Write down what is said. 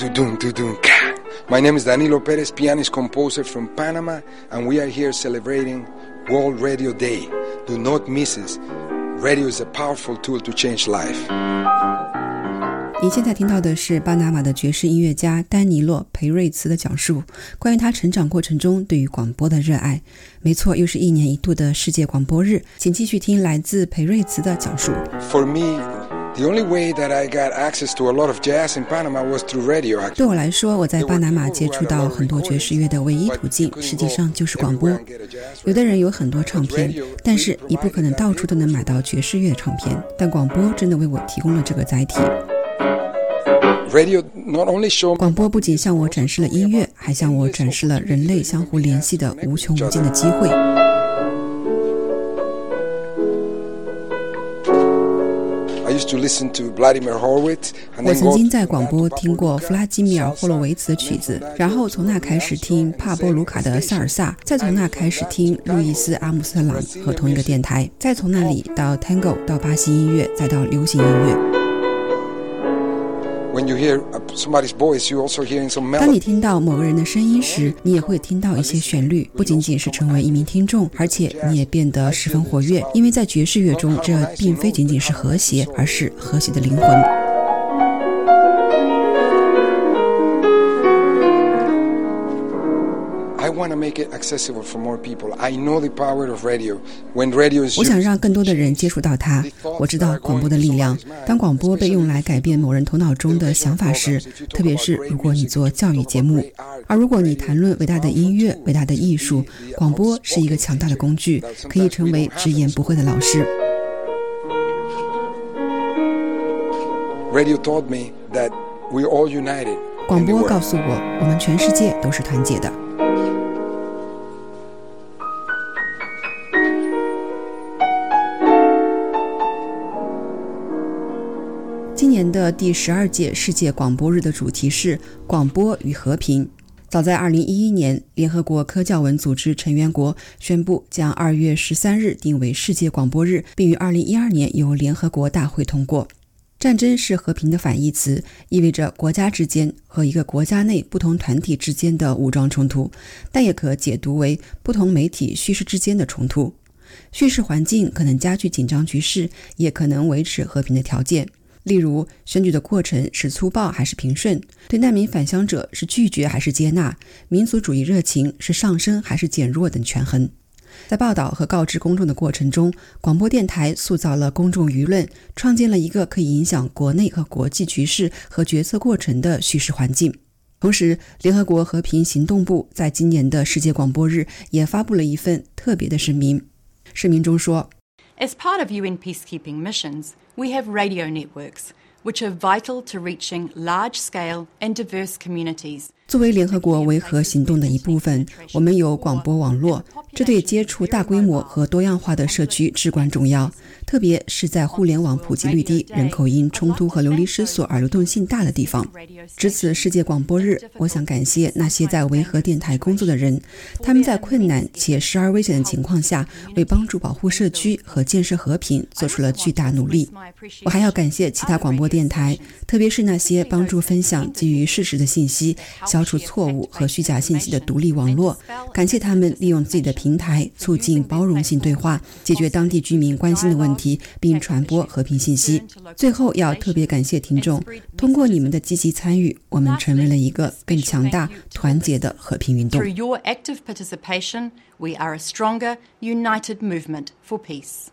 Tudun, tudun, ka. My name is Danilo Perez, pianist composer from Panama, and we are here celebrating World Radio Day. Do not miss it. Radio is a powerful tool to change life. 你现在听到的是巴拿马的爵士音乐家丹尼洛·培瑞茨的讲述，关于他成长过程中对于广播的热爱。没错，又是一年一度的世界广播日，请继续听来自培瑞茨的讲述。For me, the only way that I got access to a lot of jazz in Panama was through radio. 对我来说，我在巴拿马接触到很多爵士乐的唯一途径，实际上就是广播。有的人有很多唱片，但是你不可能到处都能买到爵士乐唱片。但广播真的为我提供了这个载体。Radio not only show 广播不仅向我展示了音乐，还向我展示了人类相互联系的无穷无尽的机会。我 then 曾 go 经在广播听过弗拉基米尔·霍洛维茨的曲子，然后从那开始听帕波卢卡的萨尔萨，再从那开始听路易斯·阿姆斯特朗和同一个电台，再从那里到 Tango，到巴西音乐，再到流行音乐。When you hear uh, somebody's voice, you also hearing some 当你.听到某个人的声音时，你也会听到一些旋律，不仅仅是成为一名听众，而且你也变得十分活跃，因为在爵士乐中，这并非仅仅是和谐，而是和谐的灵魂。Want to make it accessible for more people. I know the power of radio. When radio is 我想让更多的人接触到它。我知道广播的力量。当广播被用来改变某人头脑中的想法时，特别是如果你做教育节目，而如果你谈论伟大的音乐、伟大的艺术，广播是一个强大的工具，可以成为直言不讳的老师。radio taught me that we're all united. 广播告诉我，我们全世界都是团结的。今年的第十二届世界广播日的主题是“广播与和平”。早在2011年，联合国科教文组织成员国宣布将2月13日定为世界广播日，并于2012年由联合国大会通过。战争是和平的反义词，意味着国家之间和一个国家内不同团体之间的武装冲突，但也可解读为不同媒体叙事之间的冲突。叙事环境可能加剧紧张局势，也可能维持和平的条件。例如，选举的过程是粗暴还是平顺？对难民返乡者是拒绝还是接纳？民族主义热情是上升还是减弱等权衡。在报道和告知公众的过程中，广播电台塑造了公众舆论，创建了一个可以影响国内和国际局势和决策过程的叙事环境。同时，联合国和平行动部在今年的世界广播日也发布了一份特别的声明。声明中说，As part of UN peacekeeping missions, we have radio networks, which are vital to reaching large scale and diverse communities. 作为联合国维和行动的一部分，我们有广播网络，这对接触大规模和多样化的社区至关重要，特别是在互联网普及率低、人口因冲突和流离失所而流动性大的地方。值此世界广播日，我想感谢那些在维和电台工作的人，他们在困难且时而危险的情况下，为帮助保护社区和建设和平做出了巨大努力。我还要感谢其他广播电台，特别是那些帮助分享基于事实的信息、消除错误和虚假信息的独立网络。感谢他们利用自己的平台促进包容性对话，解决当地居民关心的问题，并传播和平信息。最后，要特别感谢听众，通过你们的积极参与，我们成为了一个更强大、团结的和平运动 Through。your active participation, we are a stronger, united movement for peace.